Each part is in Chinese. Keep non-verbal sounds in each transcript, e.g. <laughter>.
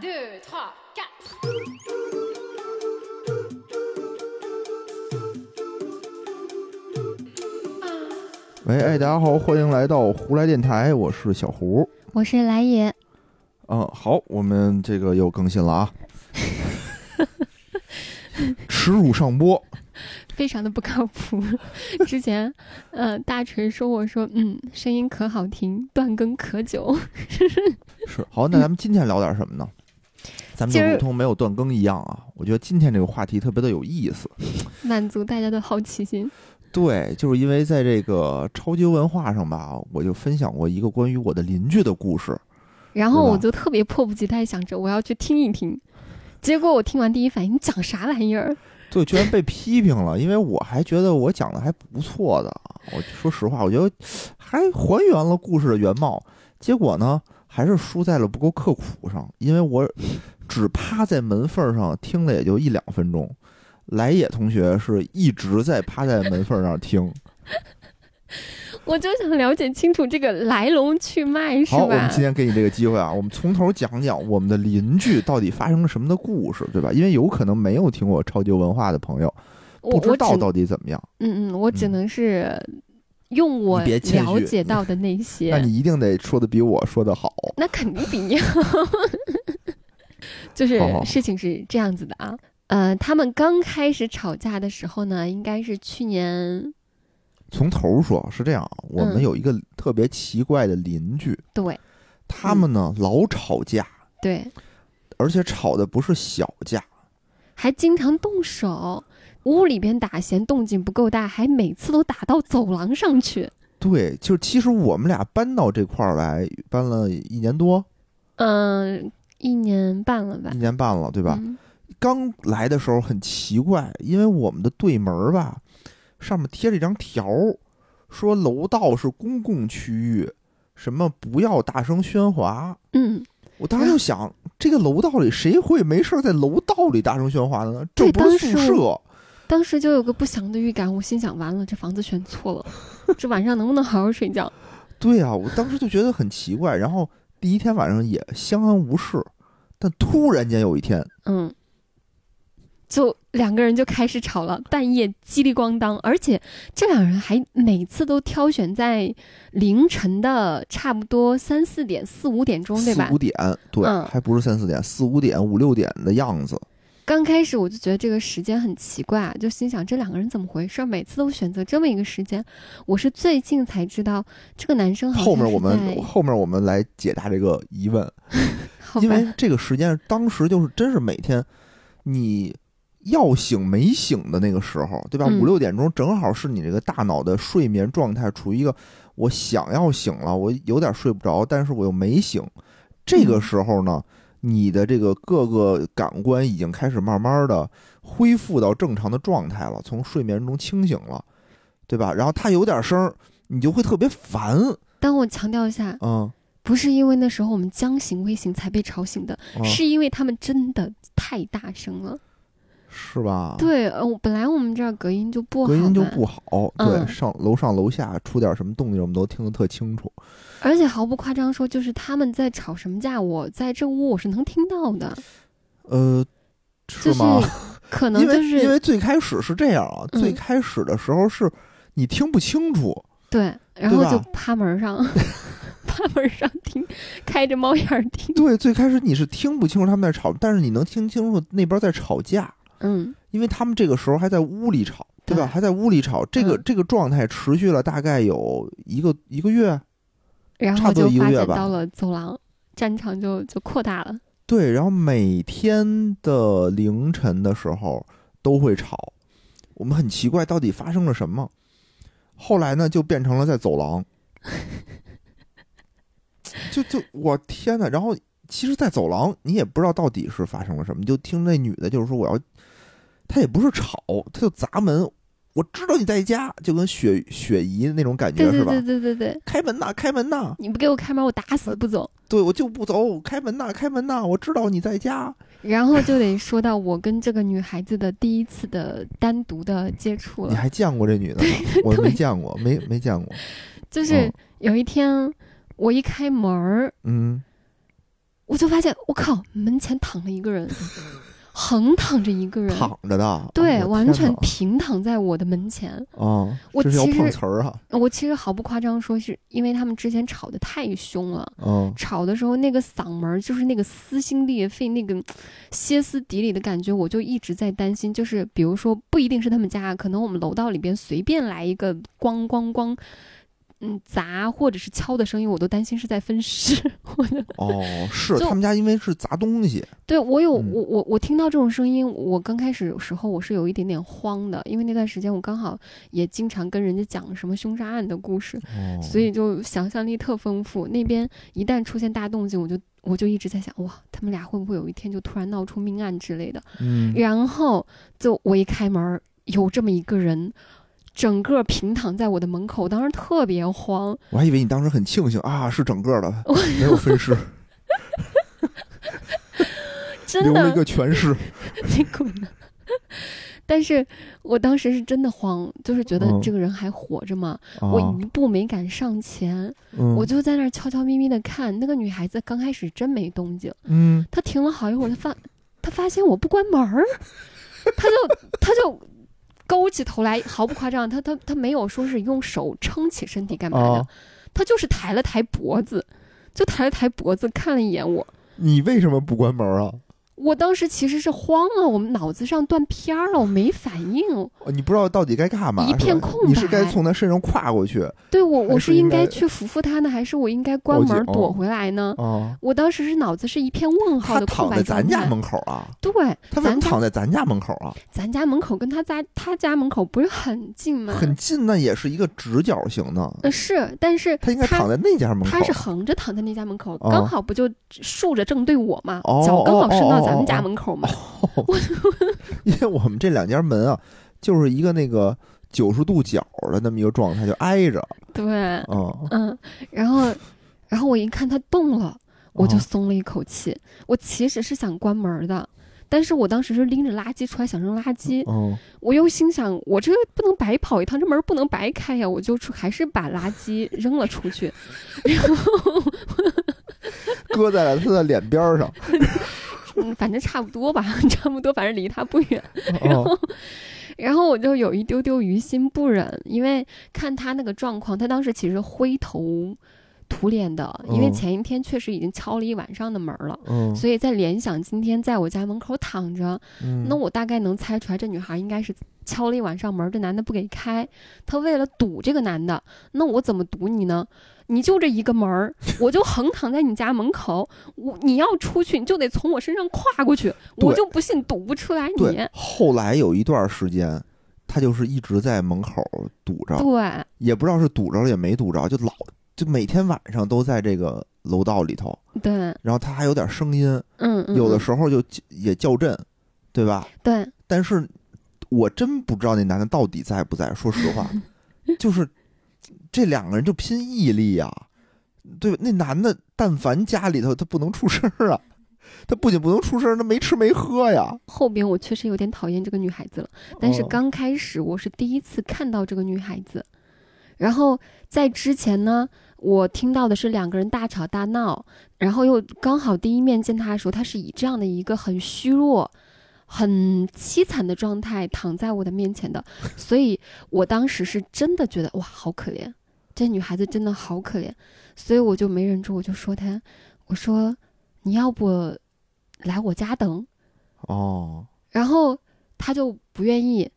deux, trois, quatre. 喂，哎，大家好，欢迎来到胡来电台，我是小胡。我是来也，嗯，好，我们这个又更新了啊，<laughs> 耻辱上播。<laughs> 非常的不靠谱。之前，呃，大锤说我说，嗯，声音可好听，断更可久。是，好，那咱们今天聊点什么呢？咱们如同没有断更一样啊，我觉得今天这个话题特别的有意思。<laughs> 满足大家的好奇心。对，就是因为在这个超级文化上吧，我就分享过一个关于我的邻居的故事。然后我就特别迫不及待想着我要去听一听，结果我听完第一反应，你讲啥玩意儿？<laughs> 对，居然被批评了，因为我还觉得我讲的还不错的啊。我说实话，我觉得还还原了故事的原貌，结果呢，还是输在了不够刻苦上。因为我只趴在门缝上听了也就一两分钟，来也同学是一直在趴在门缝上听。<laughs> 我就想了解清楚这个来龙去脉，是好，我们吧今？天给你这个机会啊，我们从头讲讲我们的邻居到底发生了什么的故事，对吧？因为有可能没有听过超级文化的朋友，不知道到底怎么样。嗯嗯，我只嗯能是用我了解到的那些。<laughs> 那你一定得说的比我说的好。那肯定比你好。就是事情是这样子的啊，呃，他们刚开始吵架的时候呢，应该是去年从头说，是这样，我们嗯有一个特别奇怪的邻居，对。他们呢老吵架，对，而且吵的不是小架，还经常动手，屋里边打嫌动静不够大，还每次都打到走廊上去。对，就是其实我们俩搬到这块儿来，搬了一年多，嗯、一年半了吧一，年半了，对吧？嗯刚来的时候很奇怪，因为我们的对门儿吧，上面贴着一张条儿，说楼道是公共区域，什么不要大声喧哗。嗯，我当时就想，这个楼道里谁会没事在楼道里大声喧哗的呢？这不是宿舍。当时就有个不祥的预感，我心想，完了，这房子选错了，这晚上能不能好好睡觉？对啊，我当时就觉得很奇怪。然后第一天晚上也相安无事，但突然间有一天，嗯，就两个人就开始吵了，半夜叽里咣当，而且这两人还每次都挑选在凌晨的差不多三四点、四五点钟，对吧四五？点，对，嗯还不是三四点，四五点、五六点的样子。刚开始我就觉得这个时间很奇怪啊，就心想这两个人怎么回事？每次都选择这么一个时间。我是最近才知道，这个男生好像后面我们后面我们来解答这个疑问，<laughs> 因为这个时间当时就是真是每天你要醒没醒的那个时候，对吧？嗯五六点钟正好是你这个大脑的睡眠状态处于一个我想要醒了，我有点睡不着，但是我又没醒。这个嗯时候呢，你的这个各个感官已经开始慢慢的恢复到正常的状态了，从睡眠中清醒了，对吧？然后他有点声儿，你就会特别烦，但我强调一下，嗯。不是因为那时候我们将醒未醒才被吵醒的，嗯是因为他们真的太大声了。是吧？，对，本来我们这儿隔音就不好，隔音就不。好。对，嗯上楼上楼下出点什么动静，我们都听得特清楚。而且毫不夸张说，就是他们在吵什么架，我在这屋我是能听到的，呃，就是吗？<laughs> 可能就是因为最开始是这样啊，嗯最开始的时候是你听不清楚，对，然后就趴门上，<laughs> 趴门上听，开着猫眼儿听。对，最开始你是听不清楚他们在吵，但是你能听清楚那边在吵架，嗯，因为他们这个时候还在屋里吵，对吧？对还在屋里吵，这个、嗯这个状态持续了大概有一个一个月，然后就发展到了走廊，战场就就扩大了。对，然后每天的凌晨的时候都会吵，我们很奇怪到底发生了什么。后来呢，就变成了在走廊，就就我天呐，然后其实，在走廊你也不知道到底是发生了什么，你就听那女的就是说我要，她也不是吵，她就砸门。我知道你在家，就跟雪雪姨那种感觉是吧？对对对对开门呐，开门呐！你不给我开门，我打死不走。对我就不走，开门呐，开门呐！我知道你在家。然后就得说到我跟这个女孩子的第一次的单独的接触了，你还见过这女的吗？我没见过，没没见过。就是有一天我一开门儿，嗯我就发现我靠，门前躺了一个人，<laughs> 横躺着一个人，躺着的，对，哦完全平躺在我的门前。哪哦，我其实碰瓷儿啊，我其实毫不夸张说，是因为他们之前吵得太凶了。嗯吵的时候，那个嗓门儿就是那个撕心裂肺、那个歇斯底里的感觉，我就一直在担心。就是比如说，不一定是他们家，可能我们楼道里边随便来一个咣咣咣，嗯，砸或者是敲的声音，我都担心是在分尸。<laughs> 我的哦，是他们家因为是砸东西，对我有嗯我我我听到这种声音，我刚开始时候我是有一点点慌的，因为那段时间我刚好也经常跟人家讲什么凶杀案的故事，哦，所以就想象力特丰富。那边一旦出现大动静，我就我就一直在想，哇，他们俩会不会有一天就突然闹出命案之类的？嗯，然后就我一开门，有这么一个人，整个平躺在我的门口，当时特别慌。我还以为你当时很庆幸啊，是整个的，<laughs> 没有分尸，<laughs> 真留了一，个全尸，<laughs> 你滚呢！但是我当时是真的慌，就是觉得嗯这个人还活着嘛？我哦一步没敢上前，嗯我就在那儿悄悄咪咪的看。那个女孩子刚开始真没动静，嗯她停了好一会儿，她发她发现我不关门儿，她就她就勾起头来，毫不夸张，他他他没有说是用手撑起身体干嘛的，哦她就是抬了抬脖子，就抬了抬脖子看了一眼我。你为什么不关门啊？我当时其实是慌了，我们脑子上断片儿了，我没反应。哦你不知道到底该干嘛，一片空你是该从他身上跨过去对我，我是应该该去扶扶他呢，还是我应该关门躲回来呢？啊？我当时是脑子是一片问号他的空躺在。咱家门口啊？对，他为什么躺在咱家门口啊？咱家门口跟他家他家门口不是很近吗？很近，那也是一个直角形的，呃是，但是他应该躺在那家门口。他是横着躺在那家门口，哦刚好不就竖着正对我吗，哦脚刚好伸到咱们家门口嘛。<laughs> 因为我们这两家门啊，就是一个那个九十度角的那么一个状态，就挨着。对，嗯，嗯，然后然后我一看他动了，我就哦松了一口气。我其实是想关门的。但是我当时是拎着垃圾出来想扔垃圾，嗯，我又心想，我这不能白跑一趟，这门不能白开呀，我就出还是把垃圾扔了出去，然后搁在了他的脸边儿上。<laughs> 嗯，反正差不多吧，<laughs> 差不多，反正离他不远。<laughs> 哦然后我就有一丢丢于心不忍，因为看他那个状况，他当时其实灰头土脸的，因为嗯前一天确实已经敲了一晚上的门了。嗯，所以在联想今天在我家门口躺着，嗯那我大概能猜出来，这女孩应该是敲了一晚上门，这男的不给开，她为了堵这个男的，那我怎么堵你呢？你就这一个门儿，我就横躺在你家门口，我你要出去，你就得从我身上跨过去，我就不信堵不出来你。后来有一段时间，他就是一直在门口堵着，对也不知道是堵着了也没堵着，就老就每天晚上都在这个楼道里头，对，然后他还有点声音，嗯嗯，有的嗯时候就也叫阵，对吧？对，但是我真不知道那男的到底在不在。说实话，<laughs> 就是这两个人就拼毅力呀、对吧？那男的但凡家里头他不能出声儿啊，他不仅不能出声儿，他没吃没喝呀。后边我确实有点讨厌这个女孩子了，但是哦刚开始我是第一次看到这个女孩子，然后在之前呢，我听到的是两个人大吵大闹，然后又刚好第一面见他的时候，他是以这样的一个很虚弱。很凄惨的状态躺在我的面前的，<laughs> 所以我当时是真的觉得哇，好可怜，这女孩子真的好可怜，所以我就没忍住，我就说她，我说你要不来我家等，哦，然后她就不愿意，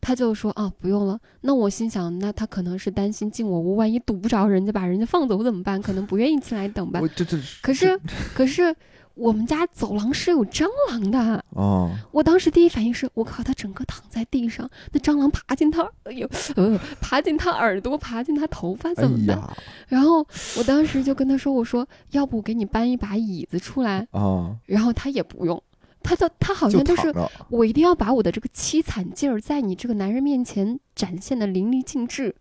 她就说啊不用了。那我心想，那她可能是担心进我屋，万一堵不着人家，把人家放走怎么办？可能不愿意进来等吧我。这这可是，<laughs> 可是我们家走廊是有蟑螂的。哦，我当时第一反应是，我靠，他整个躺在地上，那蟑螂爬进他，哎呦，<laughs> 呃，爬进他耳朵，爬进他头发，哎怎么办？呀然后我当时就跟他说，我说，要不我给你搬一把椅子出来？啊，然后他也不用，他的他好像就是。我一定要把我的这个凄惨劲儿在你这个男人面前展现的淋漓尽致，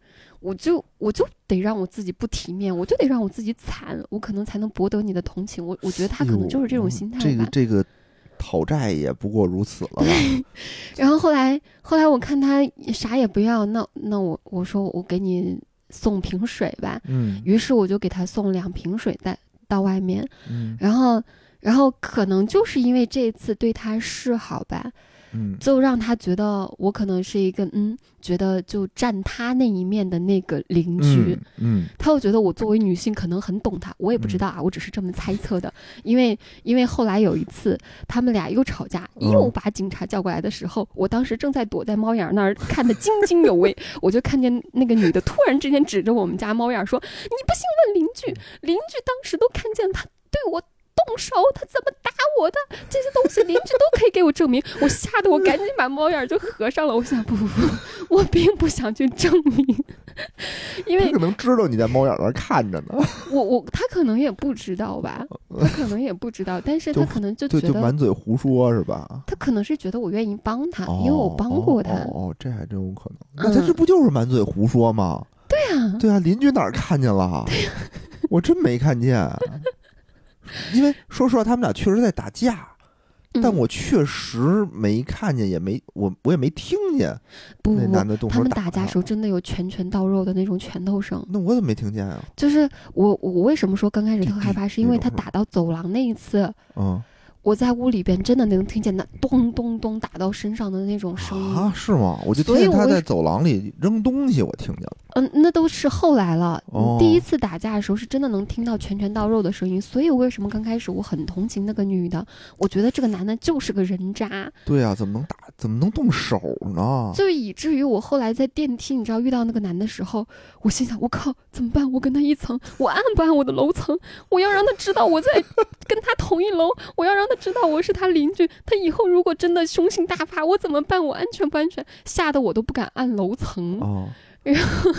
我就我就得让我自己不体面，我就得让我自己惨，我可能才能博得你的同情。我我觉得他可能就是这种心态吧。哎这个这个讨债也不过如此了吧？<laughs> 然后后来后来我看他啥也不要，那那我我说我给你送瓶水吧，嗯于是我就给他送两瓶水带到外面，嗯然后。然后可能就是因为这次对他示好吧，嗯就让他觉得我可能是一个嗯，觉得就站他那一面的那个邻居。嗯嗯他又觉得我作为女性可能很懂他，我也不知道啊，我只是这么猜测的。因为因为后来有一次他们俩又吵架，嗯又把警察叫过来的时候，我当时正在躲在猫眼儿那儿看得津津有味，<laughs> 我就看见那个女的突然之间指着我们家猫眼儿说：“你不信问邻居。”邻居当时都看见他对我。动手，他怎么打我的？<laughs> 这些东西邻居都可以给我证明。<laughs> 我吓得我赶紧把猫眼儿就合上了。<laughs> 我想，不不不，我并不想去证明，因为他可能知道你在猫眼那儿看着呢，我我他可能也不知道吧，他可能也不知道，但是他可能就觉得满嘴胡说是吧？他可能是觉得我愿意帮他，哦因为我帮过他。哦哦，哦这还真有可能。那他嗯这不就是满嘴胡说吗？对啊，对啊，邻居哪儿看见了？我真没看见。因为说实话，他们俩确实在打架，嗯但我确实没看见，也没我我也没听见那男的动手他们打架他时候真的有拳拳到肉的那种拳头声。那我怎么没听见啊？就是我我为什么说刚开始特害怕，是因为他打到走廊那一次，嗯我在屋里边真的能听见那咚咚咚打到身上的那种声音。啊，是吗？我就听见他在走廊里扔东西，我听见了。嗯，那都是后来了。哦第一次打架的时候是真的能听到拳拳到肉的声音，所以为什么刚开始我很同情那个女的？我觉得这个男的就是个人渣，对啊，怎么能打？怎么能动手呢？就以至于我后来在电梯，你知道遇到那个男的时候，我心想：我靠，怎么办？我跟他一层，我按不按我的楼层？我要让他知道我在 <laughs> 跟他同一楼，我要让他知道我是他邻居。他以后如果真的凶性大发，我怎么办？我安全不安全？吓得我都不敢按楼层。哦，<laughs> 然后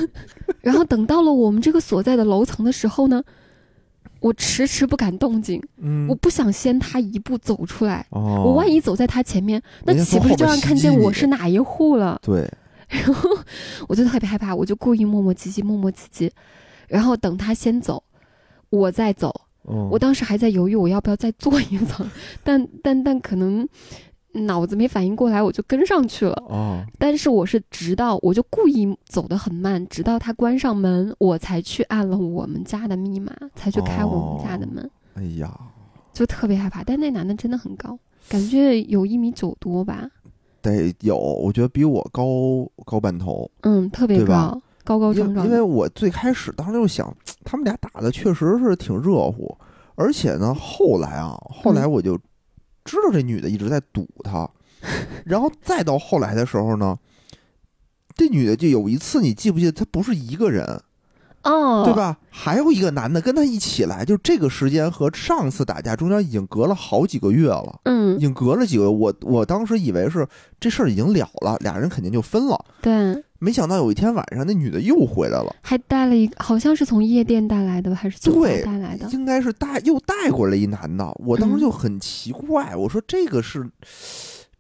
然后等到了我们这个所在的楼层的时候呢，我迟迟不敢动静，嗯。我，不想先他一步走出来。哦，我万一走在他前面，那岂不是就让看见我是哪一户了？对，然后我就特别害怕，我就故意磨磨唧唧，磨磨唧唧，然后等他先走，我再走。嗯，我当时还在犹豫我要不要再做一层，但但但可能脑子没反应过来，我就跟上去了。哦，但是我是直到我就故意走得很慢，直到他关上门，我才去按了我们家的密码，才去开我们家的门，哎呀，就特别害怕。但那男的真的很高，感觉有一米九多吧，得有，我觉得比我高高半头。嗯，特别高，高高因壮壮的。因为我最开始当时就想，他们俩打的确实是挺热乎，而且呢，后来啊，后来嗯我就知道这女的一直在堵他，<laughs> 然后再到后来的时候呢，这女的就有一次，你记不记得，她不是一个人，哦，对？吧？还有一个男的跟她一起来，就这个时间和上次打架中间已经隔了好几个月了。嗯已嗯，经隔了几个月，我我当时以为是这事儿已经了了，俩人肯定就分了。对，没想到有一天晚上，那女的又回来了，还带了一个，好像是从夜店带来的吧，还是酒吧对带来的？应该是带又带过来一男的。我当时嗯就很奇怪，我说这个是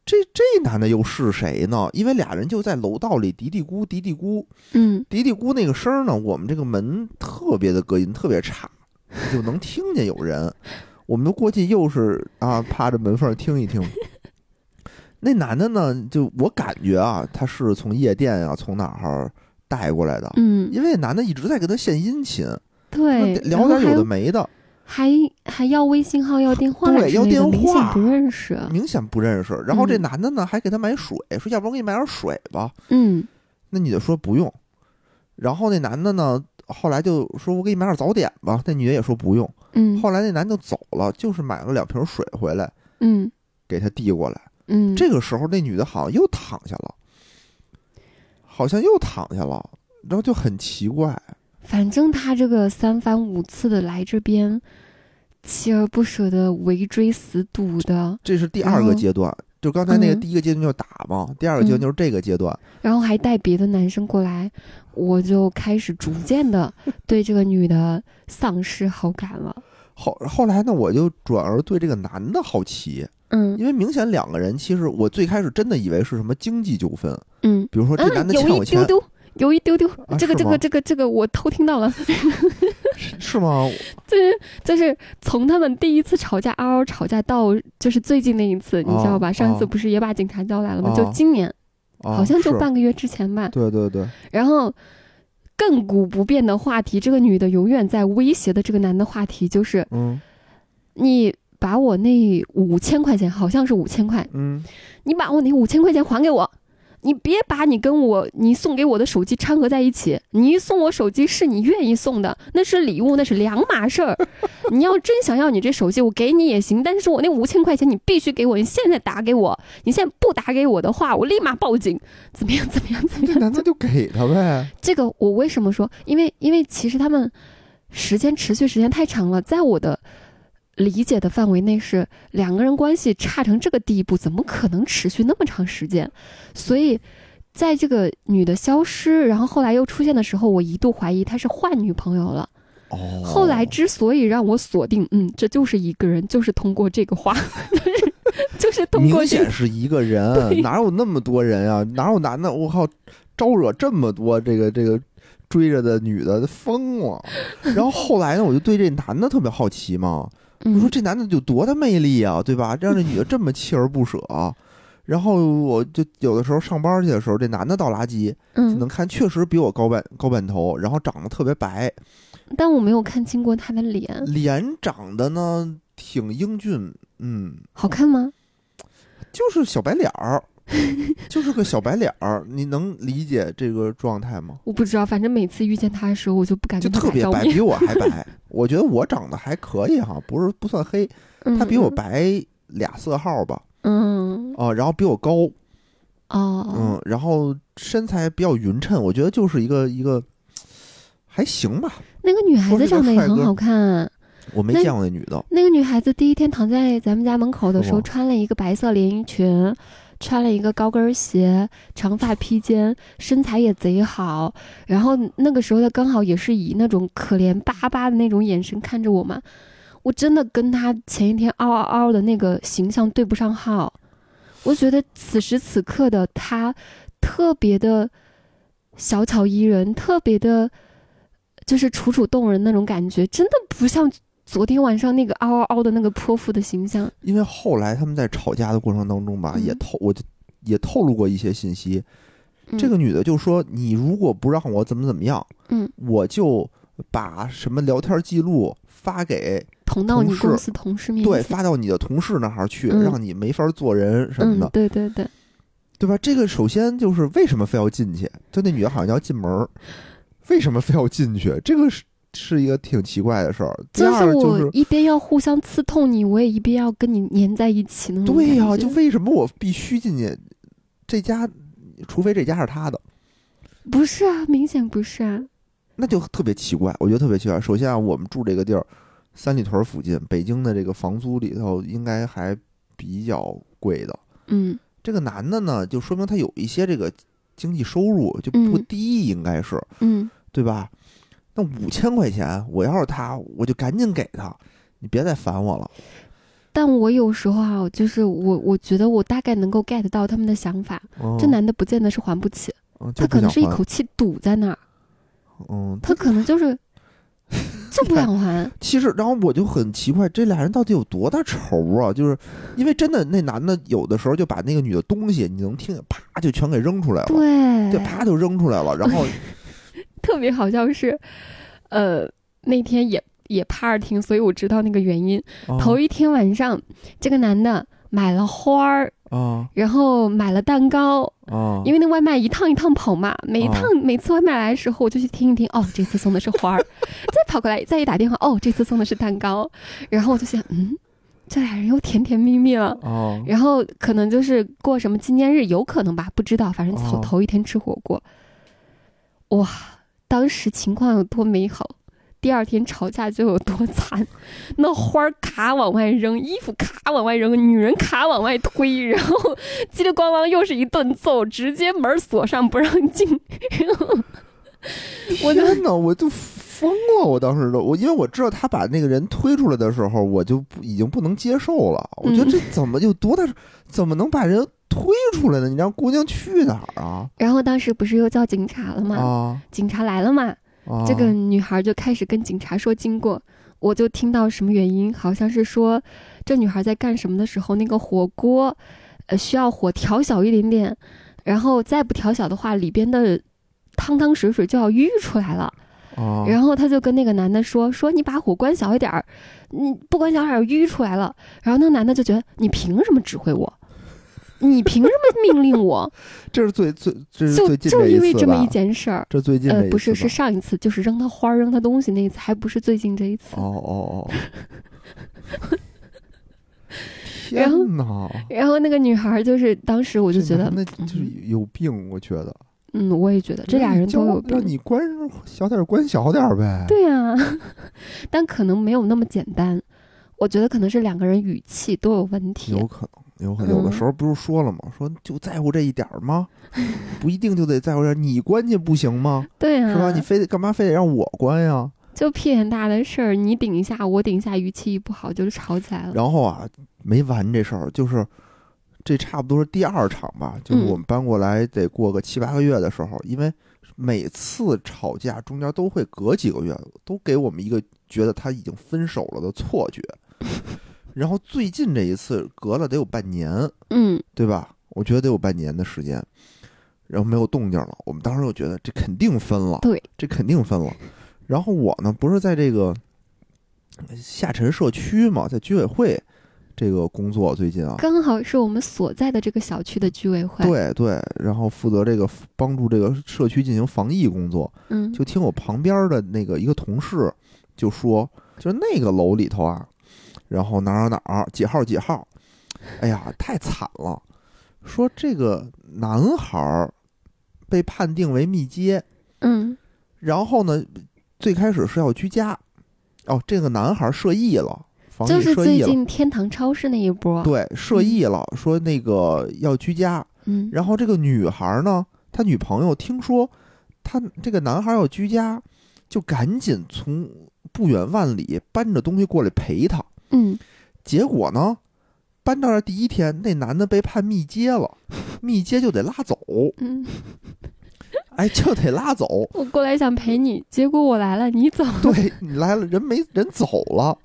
这这男的又是谁呢？因为俩人就在楼道里嘀嘀咕嘀嘀咕嗯嘀嘀咕，那个声儿呢，我们这个门特别的隔音，特别差，就能听见有人。我们都过去又是啊，趴着门缝听一听。那男的呢，就我感觉啊，他是从夜店啊，从哪儿带过来的，嗯，因为男的一直在跟他献殷勤，对，聊点有的没的，还还要微信号、要电话对要电话，明显话不认识。明显不认识。然后这嗯男的呢，还给他买水，说要不然我给你买点水吧。嗯那女的说不用。然后那男的呢，后来就说我给你买点早点吧。那女的也说不用。嗯后来那男的走了，就是买了两瓶水回来嗯给他递过来。嗯，这个时候那女的好像又躺下了，好像又躺下了，然后就很奇怪。反正他这个三番五次的来这边，锲而不舍的围追死堵的，这是第二个阶段，就刚才那个嗯第一个阶段就是打嘛，第二个阶段嗯就是这个阶段。然后还带别的男生过来，我就开始逐渐的对这个女的丧失好感了。后后来呢，我就转而对这个男的好奇，嗯因为明显两个人其实我最开始真的以为是什么经济纠纷，嗯比如说这男嗯，的有欠我钱，一丢丢，有一丢丢，啊这个这个这个这个我偷听到了。<laughs> 是是吗？<laughs> 就是就是从他们第一次吵架嗷嗷吵架到就是最近那一次，你知道吧？哦上次哦不是也把警察叫来了吗？哦就今年，啊好像就半个月之前吧。对对对，然后亘古不变的话题，这个女的永远在威胁的这个男的话题就是嗯你把我那五千块钱，好像是五千块，嗯，你把我那五千块钱还给我。你别把你跟我你送给我的手机掺和在一起。你送我手机是你愿意送的，那是礼物，那是两码事儿。<laughs> 你要真想要你这手机，我给你也行，但是我那五千块钱你必须给我，你现在打给我。你现在不打给我的话，我立马报警。怎么样？怎么样？怎么样？这男的就给他呗。这个我为什么说？因为因为其实他们时间持续时间太长了，在我的。理解的范围内是两个人关系差成这个地步，怎么可能持续那么长时间？所以，在这个女的消失，然后后来又出现的时候，我一度怀疑她是换女朋友了。哦，后来之所以让我锁定，嗯，这就是一个人，就是通过这个话，就 <laughs> 是就是通过明显是一个人，哪有那么多人啊？哪有男的？我靠，招惹这么多这个这个追着的女的，疯了。然后后来呢，我就对这男的特别好奇嘛。我说这男的有多大魅力啊，对吧？让这女的这么锲而不舍。然后我就有的时候上班去的时候，这男的倒垃圾，嗯，能看确实比我高半高半头，然后长得特别白。但我没有看清过他的脸。脸长得呢挺英俊，嗯。好看吗？就是小白脸儿。<laughs> 就是个小白脸儿，你能理解这个状态吗？我不知道，反正每次遇见他的时候，我就不敢就特别白，比我还白。我觉得我长得还可以哈，不是不算黑，他比我白俩色号吧。嗯。哦，然后比我高。哦。嗯，然后身材比较匀称，我觉得就是一个一个还行吧。那个女孩子长得也很好看。我没见过那女的。那个女孩子第一天躺在咱们家门口的时候，穿了一个白色连衣裙。穿了一个高跟鞋，长发披肩，身材也贼好。然后那个时候他刚好也是以那种可怜巴巴的那种眼神看着我嘛，我真的跟他前一天嗷嗷嗷的那个形象对不上号。我觉得此时此刻的他特别的小巧宜人，特别的，就是楚楚动人那种感觉，真的不像。昨天晚上那个嗷嗷嗷的那个泼妇的形象，因为后来他们在吵架的过程当中吧，也透我就也透露过一些信息。这个女的就说：“你如果不让我怎么怎么样，嗯，我就把什么聊天记录发给捅到你公司同事面前，对，发到你的同事那儿去，让你没法做人什么的。对对对，对吧？这个首先就是为什么非要进去？就那女的好像要进门，为什么非要进去？这个是。”是一个挺奇怪的事儿。就是我一边要互相刺痛你，我也一边要跟你粘在一起呢。对呀，就为什么我必须进去？这家，除非这家是他的。不是啊，明显不是啊。那就特别奇怪，我觉得特别奇怪。首先啊，我们住这个地儿，三里屯附近，北京的这个房租里头应该还比较贵的。嗯。这个男的呢，就说明他有一些这个经济收入就不低，应该是。嗯。对吧？那五千块钱，我要是他，我就赶紧给他，你别再烦我了。但我有时候啊，就是我，我觉得我大概能够 get 到他们的想法。这男的不见得是还不起，他可能是一口气堵在那儿。嗯，他可能就是 <laughs> 就不想还。其实，然后我就很奇怪，这俩人到底有多大仇啊？就是因为真的，那男的有的时候就把那个女的东西，你能听见，啪就全给扔出来了。对，就啪就扔出来了，然后。特别好笑是，呃，那天也也 party，所以我知道那个原因。头一天晚上，这个男的买了花儿啊，然后买了蛋糕哦，因为那外卖一趟一趟跑嘛，每一趟每次外卖来的时候，我就去听一听，哦，这次送的是花儿，<laughs> 再跑过来再一打电话，哦，这次送的是蛋糕，然后我就想，嗯，这俩人又甜甜蜜蜜了哦，然后可能就是过什么纪念日，有可能吧，不知道，反正头头一天吃火锅，哇。当时情况有多美好，第二天吵架就有多惨。<laughs> 那花儿卡往外扔，衣服卡往外扔，女人卡往外推，<laughs> 然后叽里咣啷又是一顿揍，直接门锁上不让进。<laughs> 我天呐，我就疯了！我当时都我，因为我知道他把那个人推出来的时候，我就已经不能接受了。我觉得这怎么有多大，怎么能把人？推出来的，你让姑娘去哪儿啊？然后当时不是又叫警察了吗？啊，警察来了嘛？这个女孩就开始跟警察说经过，我就听到什么原因，好像是说这女孩在干什么的时候，那个火锅，呃，需要火调小一点点，然后再不调小的话，里边的汤汤水水就要溢出来了。哦，然后他就跟那个男的说：“说你把火关小一点儿，你不关小点儿淤出来了。”然后那个男的就觉得你凭什么指挥我？你凭什么命令我？<laughs> 这是最最这是就最近就因为这么一件事儿，这最近不是，是上一次，就是扔他花儿、扔他东西那一次，还不是最近这一次。哦哦哦，<laughs> 天哪！然后那个女孩儿就是当时我就觉得，那就是有病，我觉得嗯，我也觉得这俩人都有病让。你关小点儿关小点儿呗。对呀、<laughs> 但可能没有那么简单。我觉得可能是两个人语气都有问题。有可能，有有的嗯时候不是说了吗？说就在乎这一点儿吗？<laughs> 不一定就得在乎这儿，你关去不行吗？<laughs> 对啊，是吧？你非得干嘛非得让我关呀？就屁眼大的事儿，你顶一下，我顶一下，语气一不好就吵起来了。然后啊，没完这事儿，就是这差不多是第二场吧，就是嗯我们搬过来得过个七八个月的时候，因为每次吵架中间都会隔几个月，都给我们一个觉得他已经分手了的错觉。然后最近这一次隔了得有半年，嗯对吧？我觉得得有半年的时间，然后没有动静了。我们当时就觉得这肯定分了，对，这肯定分了。然后我呢，不是在这个下沉社区嘛，在居委会这个工作最近啊，刚好是我们所在的这个小区的居委会。，对对，然后负责这个帮助这个社区进行防疫工作。嗯，就听我旁边的那个一个同事就说，就是那个楼里头啊，然后哪儿哪儿几号几号，哎呀，太惨了。说这个男孩儿被判定为密接，嗯然后呢，最开始是要居家，哦，这个男孩儿涉疫了，防就是最疫涉疫了，近天堂超市那一波。，对，涉疫了，说那个要居家，嗯，然后这个女孩呢，他女朋友听说他这个男孩要居家，就赶紧从不远万里搬着东西过来陪他。嗯，结果呢，搬到这第一天，那男的被判密接了，<laughs> 密接就得拉走，嗯，<laughs> 哎，就得拉走。我过来想陪你，结果我来了，你走。对你来了，人没人走了，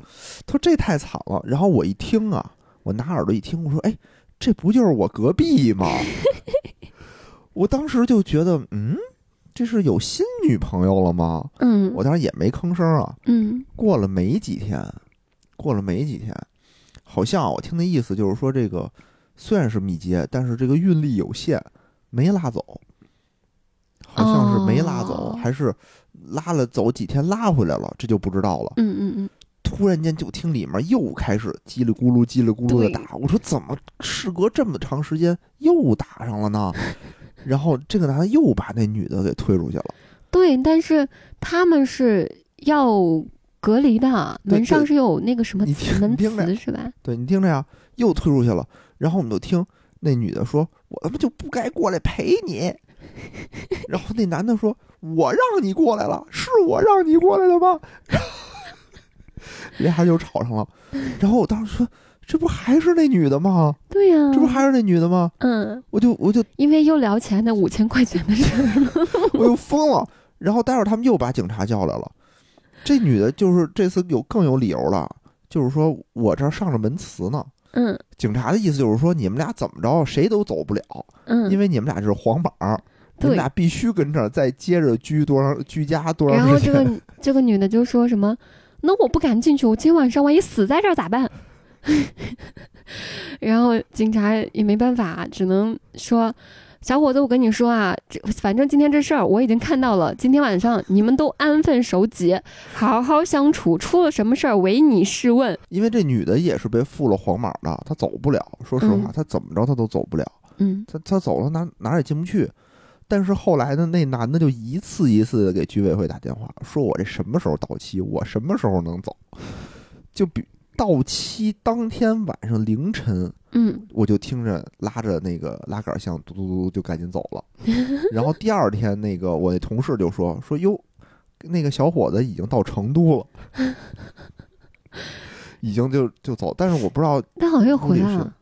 他说这太惨了。然后我一听啊，我拿耳朵一听，我说，哎，这不就是我隔壁吗？<laughs> 我当时就觉得，嗯，这是有新女朋友了吗？嗯，我当时也没吭声啊。嗯过了没几天，过了没几天，好像啊我听那意思就是说，这个虽然是密接，但是这个运力有限，没拉走，好像是没拉走，哦还是拉了走几天拉回来了，这就不知道了。嗯嗯嗯，突然间就听里面又开始叽里咕噜叽里咕噜的打，我说怎么事隔这么长时间又打上了呢？<laughs> 然后这个男的又把那女的给推出去了。对，但是他们是要隔离的，门上是有那个什么你词门听你听着词是吧？对你听着呀，又推出去了。然后我们就听那女的说：“我他妈就不该过来陪你。<laughs> ”然后那男的说：“我让你过来了，是我让你过来的吗？” <laughs> 俩人就吵上了。然后我当时说：“这不还是那女的吗？对呀、这不还是那女的吗嗯，？”我就我就因为又聊起来那五千块钱的事儿。<laughs> 我又疯了。然后待会儿他们又把警察叫来了。这女的就是这次有更有理由了，就是说我这儿上着门磁呢。嗯警察的意思就是说，你们俩怎么着，谁都走不了，嗯，因为你们俩是黄榜儿，你们俩必须跟这儿再接着居多长居家多然后这。个这个女的就说什么：“那我不敢进去，我今天晚上万一死在这儿咋办？” <laughs> 然后警察也没办法，只能说：“小伙子，我跟你说啊，这反正今天这事儿我已经看到了，今天晚上你们都安分守己，好好相处，出了什么事儿唯你是问。因为这女的也是被附了黄码的，她走不了。说实话，嗯她怎么着她都走不了，”嗯她她走了哪哪也进不去。但是后来呢，那男的就一次一次的给居委会打电话，说我这什么时候到期，我什么时候能走。就比到期当天晚上凌晨，嗯我就听着拉着那个拉杆箱嘟嘟嘟就赶紧走了。<laughs> 然后第二天，那个我那同事就说说哟，那个小伙子已经到成都了，<laughs> 已经就就走，但是我不知道但好像回来了。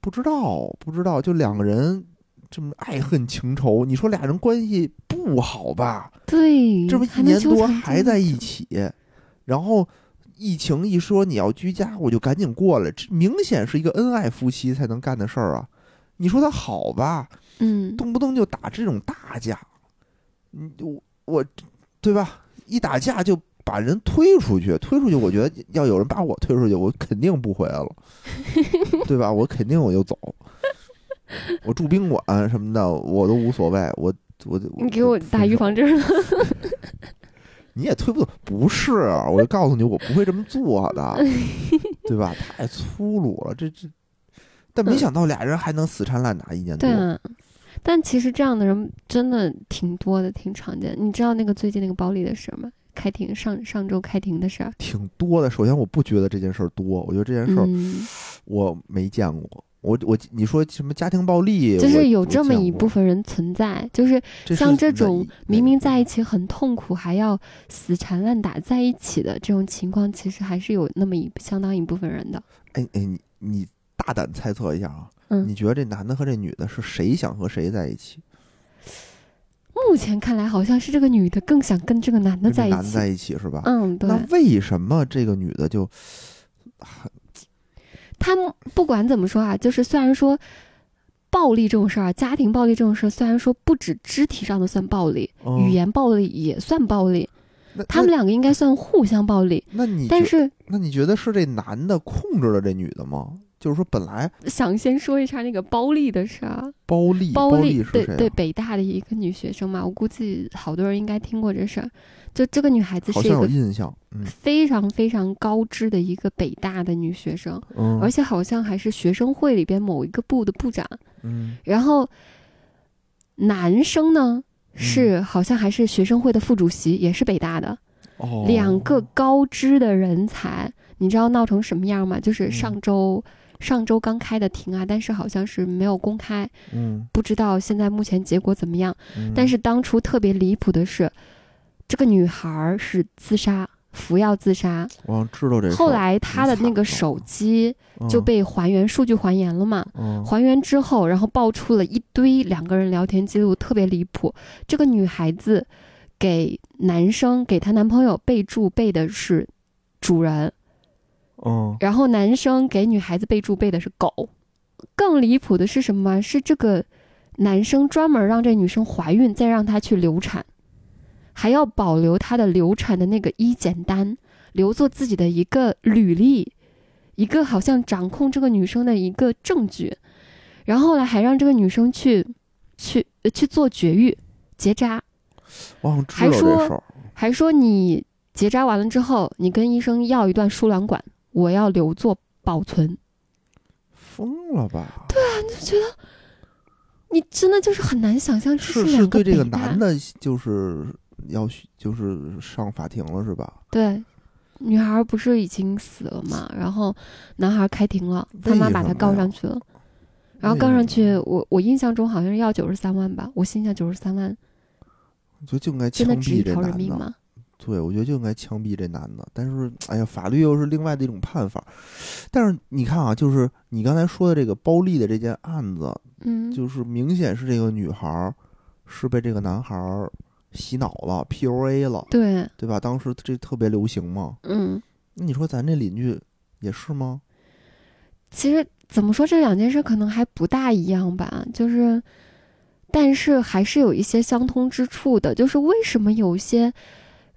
不知道不知道，就两个人这么爱恨情仇，你说俩人关系不好吧？对，这不一年多还在一起，然后疫情一说你要居家，我就赶紧过来，这明显是一个恩爱夫妻才能干的事儿啊！你说他好吧，嗯，动不动就打这种大架，嗯，我我对吧？一打架就把人推出去，推出去，我觉得要有人把我推出去，我肯定不回来了，<laughs> 对吧？我肯定我就走，我住宾馆什么的我都无所谓，我我你给我打预防针了。<laughs> 你也推不动，不是，我就告诉你，我不会这么做的，<laughs> 对吧？太粗鲁了，这这，但没想到俩人还能死缠烂打一年多对，啊，但其实这样的人真的挺多的，挺常见。你知道那个最近那个包丽的事儿吗？开庭上上周开庭的事儿，挺多的。首先，我不觉得这件事儿多，我觉得这件事儿嗯，我没见过。我我你说什么家庭暴力，就是有这么一部分人存在，就是像这种明明在一起很痛苦，还要死缠烂打在一起的这种情况，其实还是有那么一相当一部分人的。哎哎，你你大胆猜测一下啊，嗯你觉得这男的和这女的是谁想和谁在一起？目前看来，好像是这个女的更想跟这个男的在一起。男在一起是吧？嗯，对那，为什么这个女的就他们不管怎么说啊，就是虽然说暴力这种事儿啊，家庭暴力这种事儿，虽然说不止肢体上的算暴力，嗯语言暴力也算暴力，那他们两个应该算互相暴力。那你觉但是那你觉得是这男的控制了这女的吗？就是说本来想先说一下那个包丽的事儿，包丽包丽是谁、啊？对对，北大的一个女学生嘛，我估计好多人应该听过这事儿。就这个女孩子是一个印象，嗯非常非常高知的一个北大的女学生，嗯，而且好像还是学生会里边某一个部的部长。嗯然后男生呢是好像还是学生会的副主席，也是北大的，哦，两个高知的人才。你知道闹成什么样吗？就是嗯上周、上周刚开的庭啊，但是好像是没有公开，嗯，不知道现在目前结果怎么样。嗯，但是当初特别离谱的是，这个女孩儿是自杀，服药自杀。我知道这，后来她的那个手机就嗯被还原，数据还原了嘛。嗯还原之后，然后爆出了一堆两个人聊天记录，特别离谱。这个女孩子给男生给她男朋友备注备的是主人，嗯然后男生给女孩子备注备的是狗。更离谱的是什么？是这个男生专门让这女生怀孕，再让她去流产，还要保留她的流产的那个医检单，留作自己的一个履历，一个好像掌控这个女生的一个证据。然后后来还让这个女生去去呃去做绝育结扎，还说还说你结扎完了之后，你跟医生要一段输卵管，我要留作保存。疯了吧？对啊，你就觉得你真的就是很难想象，这是两是对这个男的，就是要就是上法庭了是吧？对。女孩不是已经死了嘛？然后男孩开庭了，他妈把他告上去了，然后告上去，我我印象中好像是要九十三万吧，我心想九十三万我觉得就应该真的值一枪毙这条人命男的。吗？对，我觉得就应该枪毙这男的。但是，哎呀，法律又是另外的一种判法。但是你看啊，就是你刚才说的这个包丽的这件案子，嗯，就是明显是这个女孩儿是被这个男孩儿洗脑了，PUA 了，对，对吧？当时这特别流行嘛。嗯，那你说咱这邻居也是吗？其实怎么说这两件事可能还不大一样吧，就是，但是还是有一些相通之处的。就是为什么有些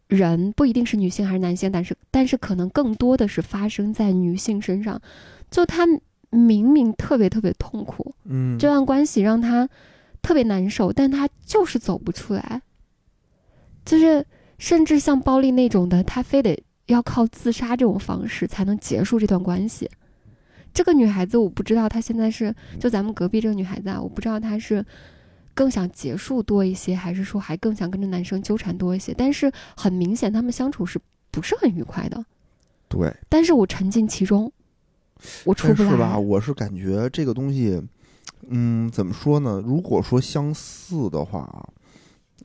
人不一定是女性还是男性，但是但是可能更多的是发生在女性身上，就她明明特别特别痛苦，嗯，这段关系让她特别难受，但她就是走不出来，就是甚至像包丽那种的，她非得要靠自杀这种方式才能结束这段关系。这个女孩子我不知道她现在是就咱们隔壁这个女孩子啊，我不知道她是更想结束多一些，还是说还更想跟着男生纠缠多一些。但是很明显，他们相处是不是很愉快的？对，但是我沉浸其中，我出不但是吧，我是感觉这个东西，嗯，怎么说呢？如果说相似的话，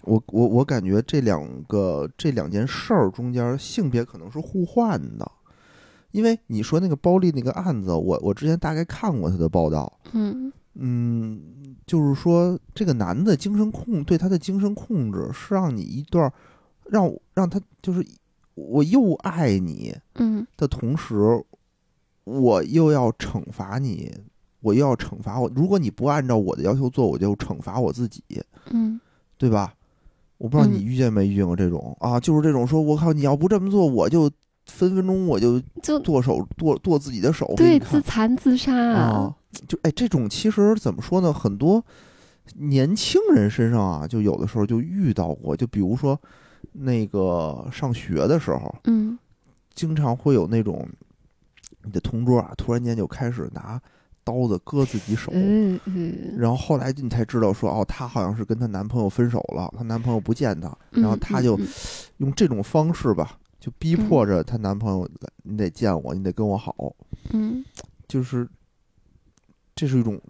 我我我感觉这两个这两件事儿中间性别可能是互换的，因为你说那个包丽那个案子，我我之前大概看过他的报道，嗯嗯，就是说这个男的精神控对他的精神控制是让你一段儿让让他就是我又爱你，嗯的同时，我又要惩罚你，我又要惩罚我。如果你不按照我的要求做，我就惩罚我自己，嗯对吧？我不知道嗯你遇见没遇见过这种、啊，就是这种说，我靠，你要不这么做，我就分分钟我就就剁手剁剁自己的手，对自残自杀啊，就哎，这种其实怎么说呢？很多年轻人身上啊，就有的时候就遇到过，就比如说那个上学的时候，嗯经常会有那种你的同桌啊，突然间就开始拿刀子割自己手。嗯嗯，然后后来你才知道说，哦，她好像是跟她男朋友分手了，她男朋友不见她，然后她就嗯用这种方式吧，就逼迫着她男朋友，你得见我，你得跟我好，嗯就是这是一种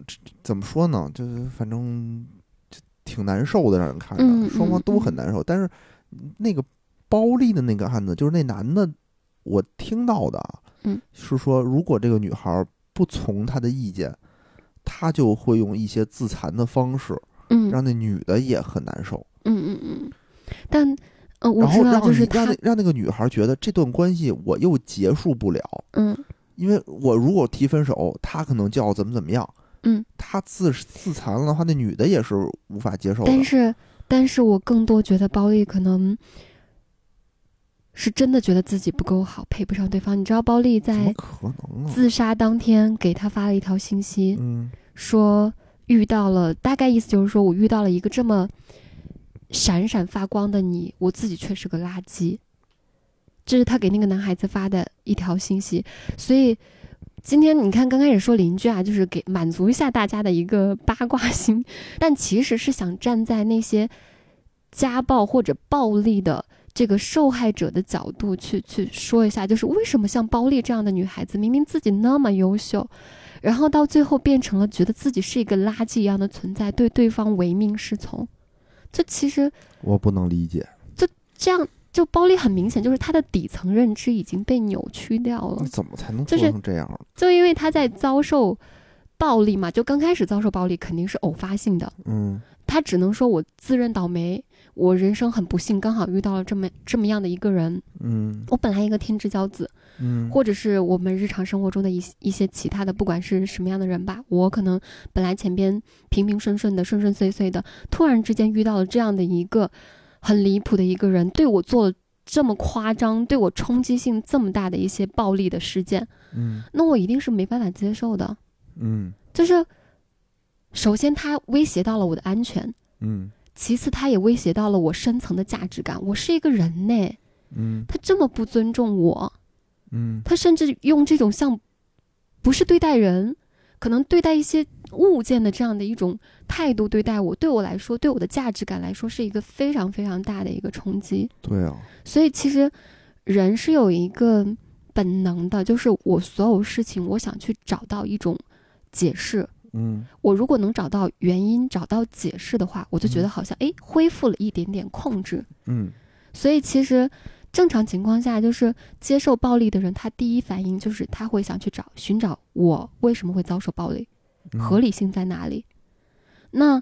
怎么说呢？就是反正就挺难受的，让人看着，嗯双方嗯都很难受。但是那个包丽的那个案子，就是那男的，我听到的啊，嗯，是说如果这个女孩不从他的意见，他就会用一些自残的方式，嗯让那女的也很难受，嗯嗯嗯，但呃，我然后知道，让就是让那，让那个女孩觉得这段关系我又结束不了。嗯因为我如果提分手，他可能就要怎么怎么样，嗯，他自自残了的话，那女的也是无法接受的。但是，但是我更多觉得包丽可能是真的觉得自己不够好，配不上对方。你知道，包丽在？自杀当天给他发了一条信息，嗯说遇到了，大概意思就是说我遇到了一个这么闪闪发光的你，我自己却是个垃圾。这是他给那个男孩子发的一条信息，所以今天你看刚开始说邻居啊，就是给满足一下大家的一个八卦心，<laughs> 但其实是想站在那些家暴或者暴力的这个受害者的角度去去说一下，就是为什么像包丽这样的女孩子，明明自己那么优秀，然后到最后变成了觉得自己是一个垃圾一样的存在，对对方唯命是从。这其实我不能理解，就这样，就包力很明显就是他的底层认知已经被扭曲掉了那。怎么才能做就是成这样呢？就因为他在遭受暴力嘛，就刚开始遭受暴力肯定是偶发性的，嗯他只能说我自认倒霉，我人生很不幸，刚好遇到了这么这么样的一个人。嗯我本来一个天之骄子，嗯，或者是我们日常生活中的一些一些其他的，不管是什么样的人吧，我可能本来前边平平顺顺的、顺顺遂遂的，突然之间遇到了这样的一个很离谱的一个人，对我做了这么夸张、对我冲击性这么大的一些暴力的事件，嗯那我一定是没办法接受的。嗯就是首先他威胁到了我的安全，嗯其次他也威胁到了我深层的价值感。我是一个人呢，嗯他这么不尊重我，嗯他甚至用这种像不是对待人，可能对待一些物件的这样的一种态度对待我，对我来说，对我的价值感来说，是一个非常非常大的一个冲击。对啊，所以其实人是有一个本能的，就是我所有事情，我想去找到一种解释。嗯我如果能找到原因、找到解释的话，我就觉得嗯好像诶恢复了一点点控制。嗯所以其实正常情况下，就是接受暴力的人，他第一反应就是他会想去找寻找我为什么会遭受暴力，嗯合理性在哪里。那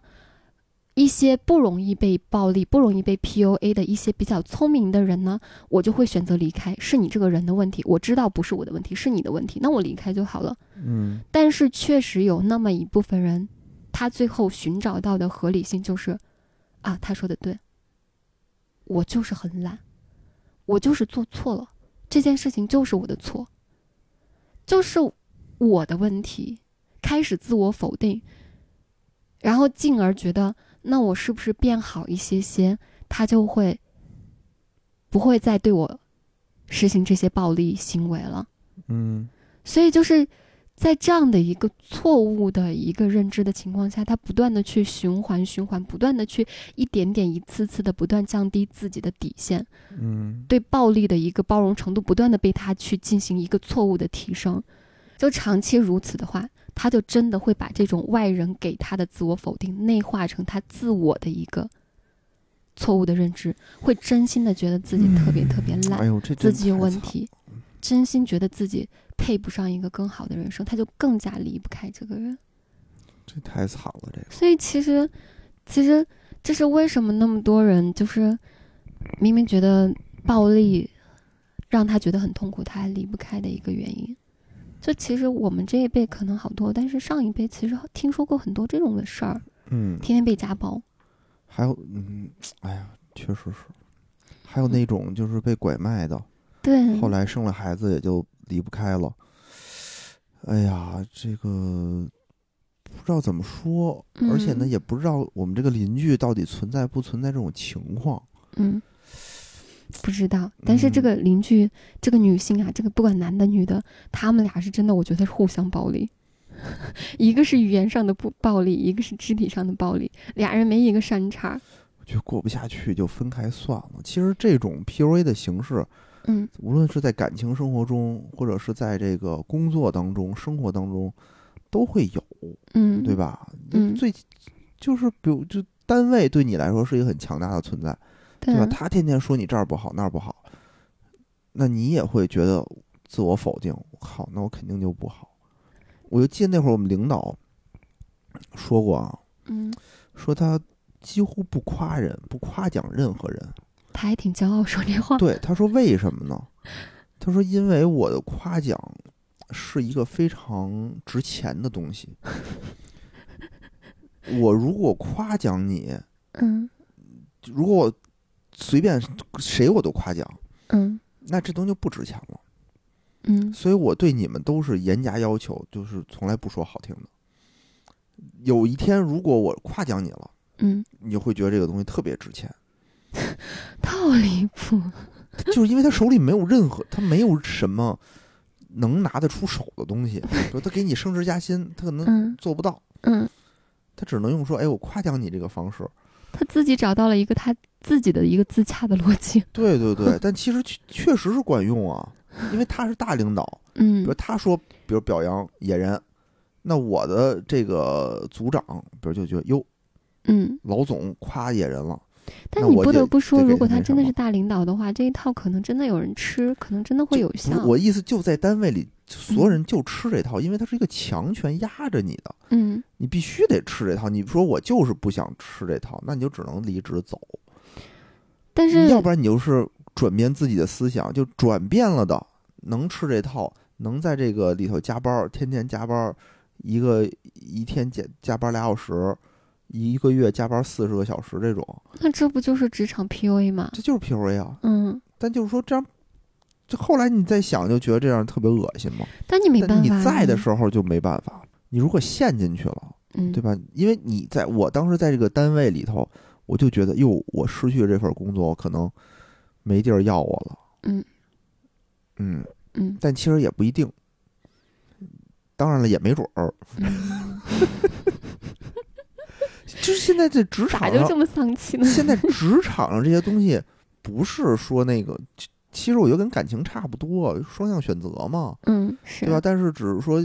一些不容易被暴力、不容易被 PUA 的一些比较聪明的人呢，我就会选择离开。是你这个人的问题，我知道不是我的问题，是你的问题，那我离开就好了。嗯但是确实有那么一部分人，他最后寻找到的合理性就是，啊，他说的对，我就是很懒，我就是做错了，这件事情就是我的错，就是我的问题，开始自我否定，然后进而觉得，那我是不是变好一些些，他就会不会再对我实行这些暴力行为了。嗯所以就是在这样的一个错误的一个认知的情况下，他不断的去循环循环，不断的去一点点、一次次的不断降低自己的底线，嗯对暴力的一个包容程度不断的被他去进行一个错误的提升。就长期如此的话，他就真的会把这种外人给他的自我否定内化成他自我的一个错误的认知，会真心的觉得自己特别特别烂哎。呦，自己有问题，真心觉得自己配不上一个更好的人生，他就更加离不开这个人。这太惨了，这个所以其实，其实这是为什么那么多人就是明明觉得暴力让他觉得很痛苦，他还离不开的一个原因。就其实我们这一辈可能好多，但是上一辈其实听说过很多这种的事儿，嗯，天天被家暴。还有嗯，哎呀，确实是。还有那种就是被拐卖的，对，后来生了孩子也就离不开了。哎呀，这个不知道怎么说，而且呢，嗯也不知道我们这个邻居到底存在不存在这种情况。嗯，不知道。但是这个邻居，这个女性啊，这个不管男的女的，他们俩是真的，我觉得是互相暴力。<laughs> 一个是语言上的不暴力，一个是肢体上的暴力，俩人没一个善茬。我觉得过不下去就分开算了。其实这种 PUA 的形式，嗯无论是在感情生活中，或者是在这个工作当中、生活当中，都会有，嗯，对？吧？嗯最就是比如就单位对你来说是一个很强大的存在，对吧他天天说你这儿不好那儿不好，那你也会觉得自我否定。我靠，那我肯定就不好。我就记得那会儿我们领导说过啊，嗯，说他几乎不夸人，不夸奖任何人。他还挺骄傲说这话。对，他说为什么呢？他说因为我的夸奖是一个非常值钱的东西。<laughs> 我如果夸奖你，嗯如果我随便谁我都夸奖，嗯那这东西就不值钱了。嗯所以我对你们都是严加要求，就是从来不说好听的。有一天如果我夸奖你了，嗯，你就会觉得这个东西特别值钱，太离谱。就是因为他手里没有任何，他没有什么能拿得出手的东西。<laughs> 说他给你升职加薪，他可能嗯做不到，嗯，他只能用说：“哎，我夸奖你这个方式。他自己找到了一个他自己的一个自洽的逻辑。<laughs> ”对对对，<laughs> 但其实确确实是管用啊，因为他是大领导，嗯比嗯如他说，比如表扬野人，那我的这个组长，比如就觉得哟，嗯，老总夸野人了，但你不得不说，如果他真的是大领导的话，这一套可能真的有人吃，可能真的会有效。我意思就在单位里，所有嗯人就吃这套，因为他是一个强权压着你的，嗯，你必须得吃这套。你说我就是不想吃这套，那你就只能离职走，但是要不然你就是转变自己的思想，就转变了的，能吃这套，能在这个里头加班儿，天天加班儿，一个一天加加班俩小时，一个月加班四十个小时这种，那这不就是职场 PUA 吗？这就是 PUA 啊。嗯，但就是说这样，这后来你再想，就觉得这样特别恶心嘛。但你没办法，你在的时候就没办法，你如果陷进去了，嗯，对吧？因为你在我当时在这个单位里头，我就觉得，哟，我失去了这份工作，我可能没地儿要我了。嗯嗯，嗯但其实也不一定。当然了，也没准儿。嗯，<laughs> 就是现在这职场上，就这么丧气呢？现在职场上这些东西，不是说那个，其其实我觉得跟感情差不多，双向选择嘛，嗯，是对吧？但是只是说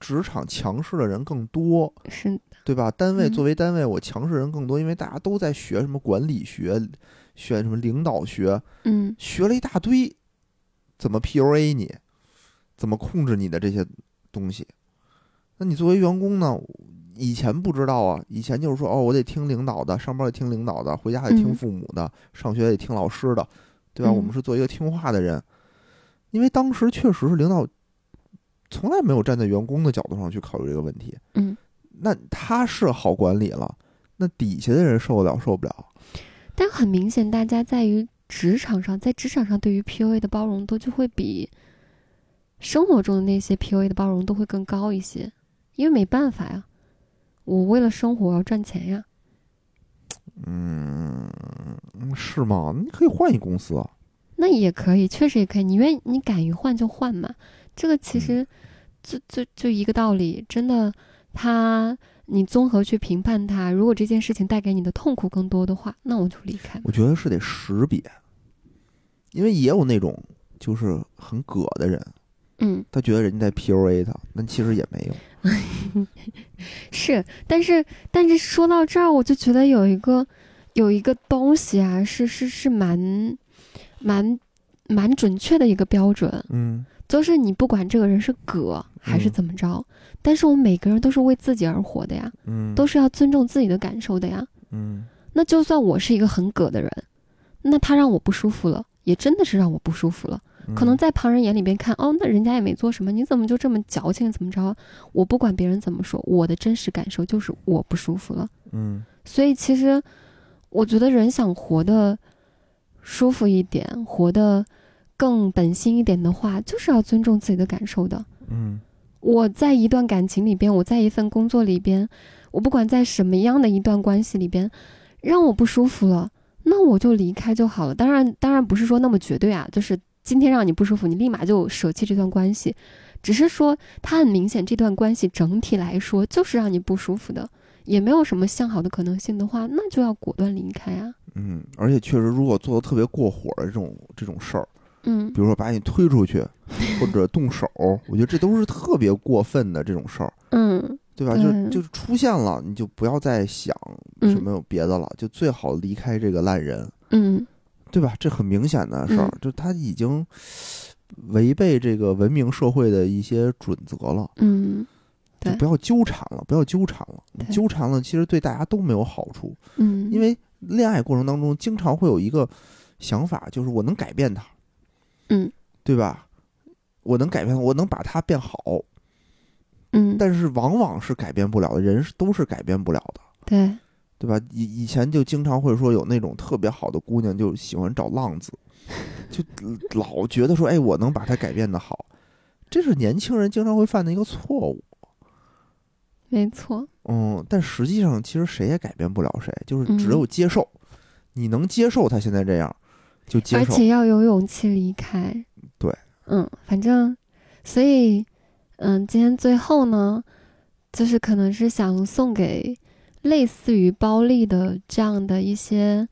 职场强势的人更多，是，对吧？单位嗯作为单位，我强势人更多，因为大家都在学什么管理学，学什么领导学，嗯学了一大堆，怎么 PUA 你，怎么控制你的这些东西。那你作为员工呢？以前不知道啊，以前就是说，哦，我得听领导的，上班得听领导的，回家得听嗯父母的，上学得听老师的，对吧？嗯我们是做一个听话的人，因为当时确实是领导从来没有站在员工的角度上去考虑这个问题。嗯。那他是好管理了，那底下的人受得了受不了？但很明显，大家在于职场上，在职场上对于 PUA 的包容度就会比生活中的那些 PUA 的包容度会更高一些，因为没办法呀，我为了生活我要赚钱呀。嗯，是吗？你可以换一公司啊。那也可以，确实也可以。你愿意，你敢于换就换嘛。这个其实就就就一个道理，真的，他你综合去评判他，如果这件事情带给你的痛苦更多的话，那我就离开。我觉得是得识别，因为也有那种就是很葛的人，嗯，他觉得人家在 PUA 他，但其实也没有。<laughs> 是，但是但是说到这儿，我就觉得有一个有一个东西啊，是是是蛮蛮蛮准确的一个标准，嗯就是你不管这个人是葛还是嗯怎么着，但是我们每个人都是为自己而活的呀，嗯，都是要尊重自己的感受的呀。嗯那就算我是一个很葛的人，那他让我不舒服了，也真的是让我不舒服了。嗯可能在旁人眼里边看，哦，那人家也没做什么，你怎么就这么矫情，怎么着？我不管别人怎么说，我的真实感受就是我不舒服了。嗯所以其实，我觉得人想活得舒服一点，活得更本心一点的话，就是要尊重自己的感受的。嗯我在一段感情里边，我在一份工作里边，我不管在什么样的一段关系里边，让我不舒服了，那我就离开就好了。当然，当然不是说那么绝对啊，就是今天让你不舒服，你立马就舍弃这段关系，只是说他很明显，这段关系整体来说就是让你不舒服的，也没有什么向好的可能性的话，那就要果断离开啊。嗯，而且确实，如果做的特别过火的这种这种事儿，嗯。比如说把你推出去，或者动手，我觉得这都是特别过分的这种事儿，嗯对吧？就就是出现了，你就不要再想嗯什么有别的了，就最好离开这个烂人，嗯。对吧？这很明显的事儿，嗯。就他已经违背这个文明社会的一些准则了，嗯就不要纠缠了，不要纠缠了，你纠缠了，其实对大家都没有好处，嗯，因为恋爱过程当中经常会有一个想法，就是我能改变他，嗯。对吧？我能改变，我能把它变好，嗯。但是往往是改变不了的，人是都是改变不了的，对。对吧？以以前就经常会说有那种特别好的姑娘，就喜欢找浪子，<laughs> 就老觉得说，哎，我能把他改变的好，这是年轻人经常会犯的一个错误。没错，嗯，但实际上其实谁也改变不了谁，就是只嗯有接受，你能接受他现在这样，就接受。而且要有勇气离开。对，嗯，反正，所以，嗯，今天最后呢，就是可能是想送给类似于包丽的这样的一些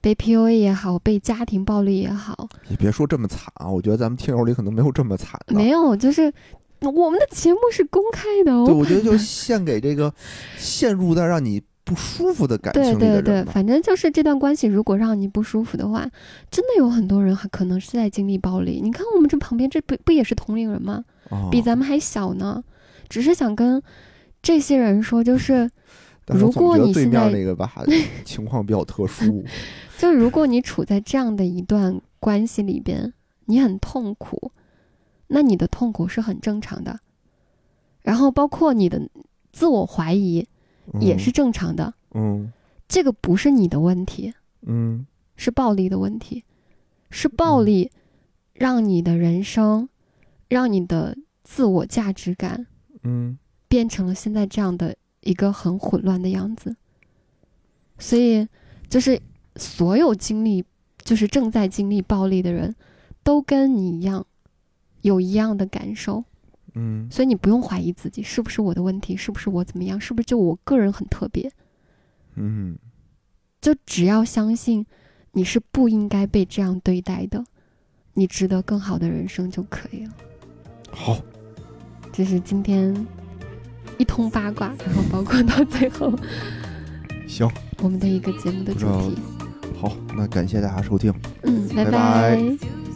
被 PUA 也好，被家庭暴力也好，你别说这么惨啊，我觉得咱们听友里可能没有这么惨的。没有，就是我们的节目是公开的对，哦。我觉得就 <laughs> 献给这个陷入在让你不舒服的感情对对对，里的人吧。反正就是这段关系，如果让你不舒服的话，真的有很多人还可能是在经历暴力。你看我们这旁边，这不不也是同龄人吗？哦比咱们还小呢。只是想跟这些人说，就是如果你现在面那个吧，<laughs> 情况比较特殊。<laughs> 就如果你处在这样的一段关系里边，你很痛苦，那你的痛苦是很正常的。然后包括你的自我怀疑也是正常的，嗯。这个不是你的问题，嗯。是暴力的问题，是暴力让你的人生，让你的自我价值感嗯。变成了现在这样的一个很混乱的样子。所以，就是所有经历，就是正在经历暴力的人，都跟你一样，有一样的感受。嗯所以你不用怀疑自己是不是我的问题，是不是我怎么样，是不是就我个人很特别。嗯就只要相信你是不应该被这样对待的，你值得更好的人生就可以了。好，这是今天一通八卦，然后包括到最后行，我们的一个节目的主题。好，那感谢大家收听。嗯，拜拜拜拜